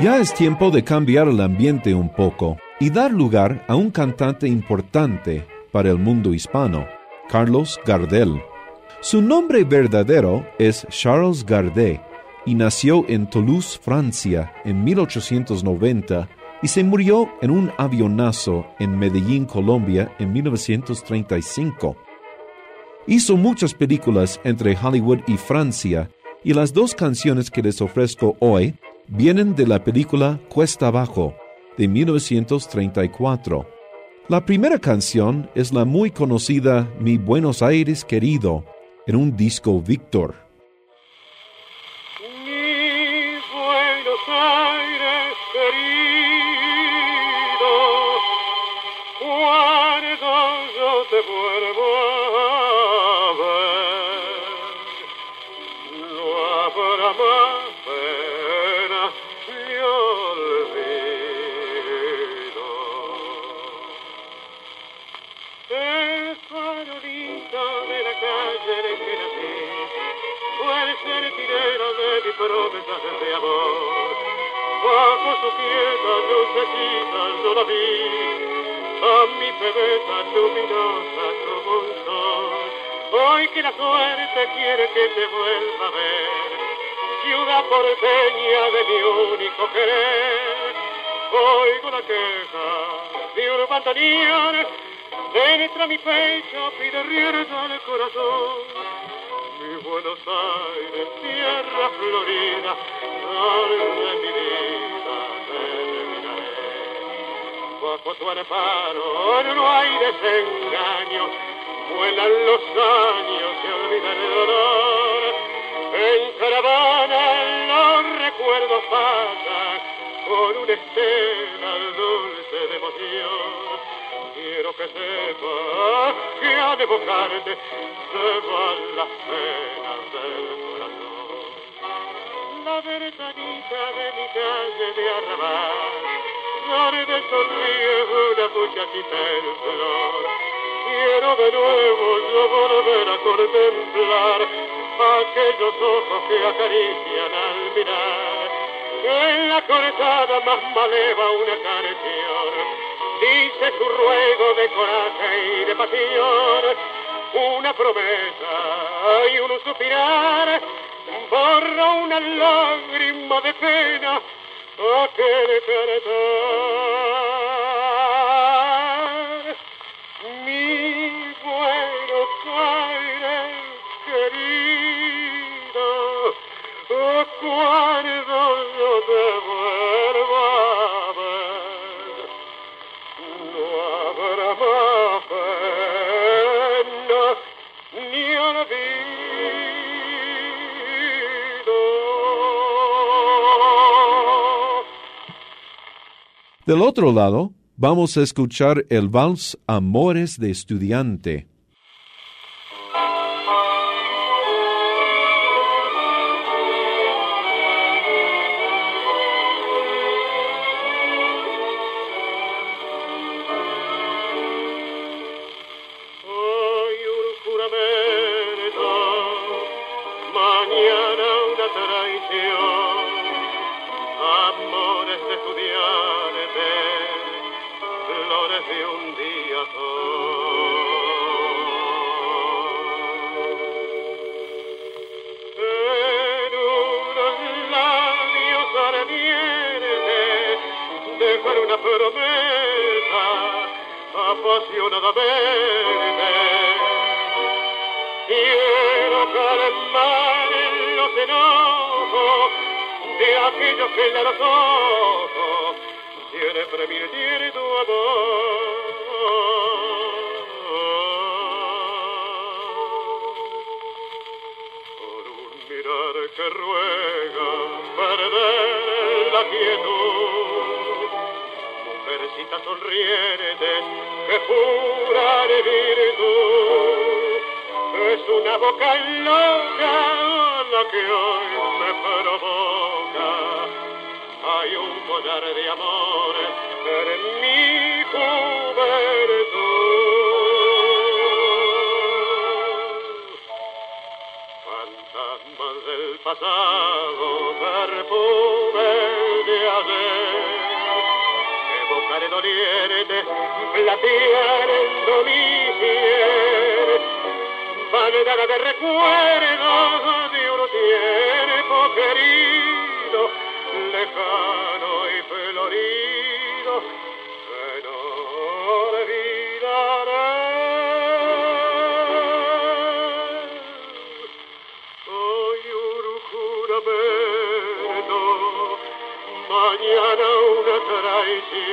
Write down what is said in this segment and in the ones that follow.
Ya es tiempo de cambiar el ambiente un poco y dar lugar a un cantante importante para el mundo hispano, Carlos Gardel. Su nombre verdadero es Charles Gardet y nació en Toulouse, Francia, en 1890 y se murió en un avionazo en Medellín, Colombia, en 1935. Hizo muchas películas entre Hollywood y Francia y las dos canciones que les ofrezco hoy vienen de la película Cuesta Abajo de 1934. La primera canción es la muy conocida Mi Buenos Aires querido en un disco Víctor. Bajo su quieta lucecita yo la vi, a mi bebeta luminosa como un sol. Hoy que la suerte quiere que te vuelva a ver, ciudad porteña de mi único querer. Oigo la queja de un bandoneón, penetra mi pecho, pide rienda al corazón. Mi Buenos Aires, tierra florida, donde mi vida Bajo tu amparo no hay desengaño, vuelan los años, se olvida el dolor. En caravana los recuerdos pasan con una estela dulce de emoción. Quiero que sepas que al evocarte se van las penas del corazón. La ventanita de mi calle de arrabal, donde sonríe una muchachita en flor. Quiero de nuevo yo volver a contemplar aquellos ojos que acarician al mirar. En la cortada más maleva una canción dice su ruego de coraje y de pasión, una promesa y un suspirar, borra una lágrima de pena, a te le Del otro lado, vamos a escuchar el vals Amores de Estudiante. Mañana una traición, amores de flores de un día En unos labios ardientes, dejar una promesa apasionadamente. Quiero calmar los enojos de aquellos que en los ojos siempre tiene tu amor. Por un mirar que ruega perder la quietud. Mujercita sonriente que jura de virtud, es una boca loca la que hoy me provoca. Hay un collar de amor en mi juventud. del pasado, perfume de ayer. Evocar el oriente, platear el dolicie, bandada de recuerdos de un tiempo querido, lejano y florido, que no olvidaré. mañana una traición,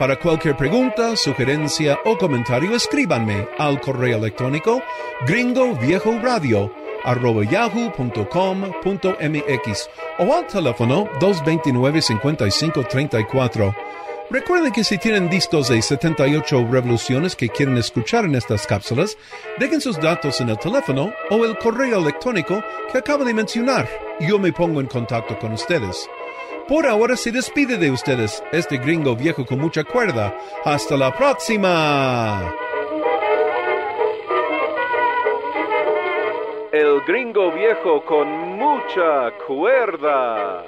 Para cualquier pregunta, sugerencia o comentario, escríbanme al correo electrónico gringoviejoradio arroba yahoo.com.mx o al teléfono 229-5534. Recuerden que si tienen discos de 78 revoluciones que quieren escuchar en estas cápsulas, dejen sus datos en el teléfono o el correo electrónico que acabo de mencionar yo me pongo en contacto con ustedes. Por ahora se despide de ustedes este gringo viejo con mucha cuerda. Hasta la próxima. El gringo viejo con mucha cuerda.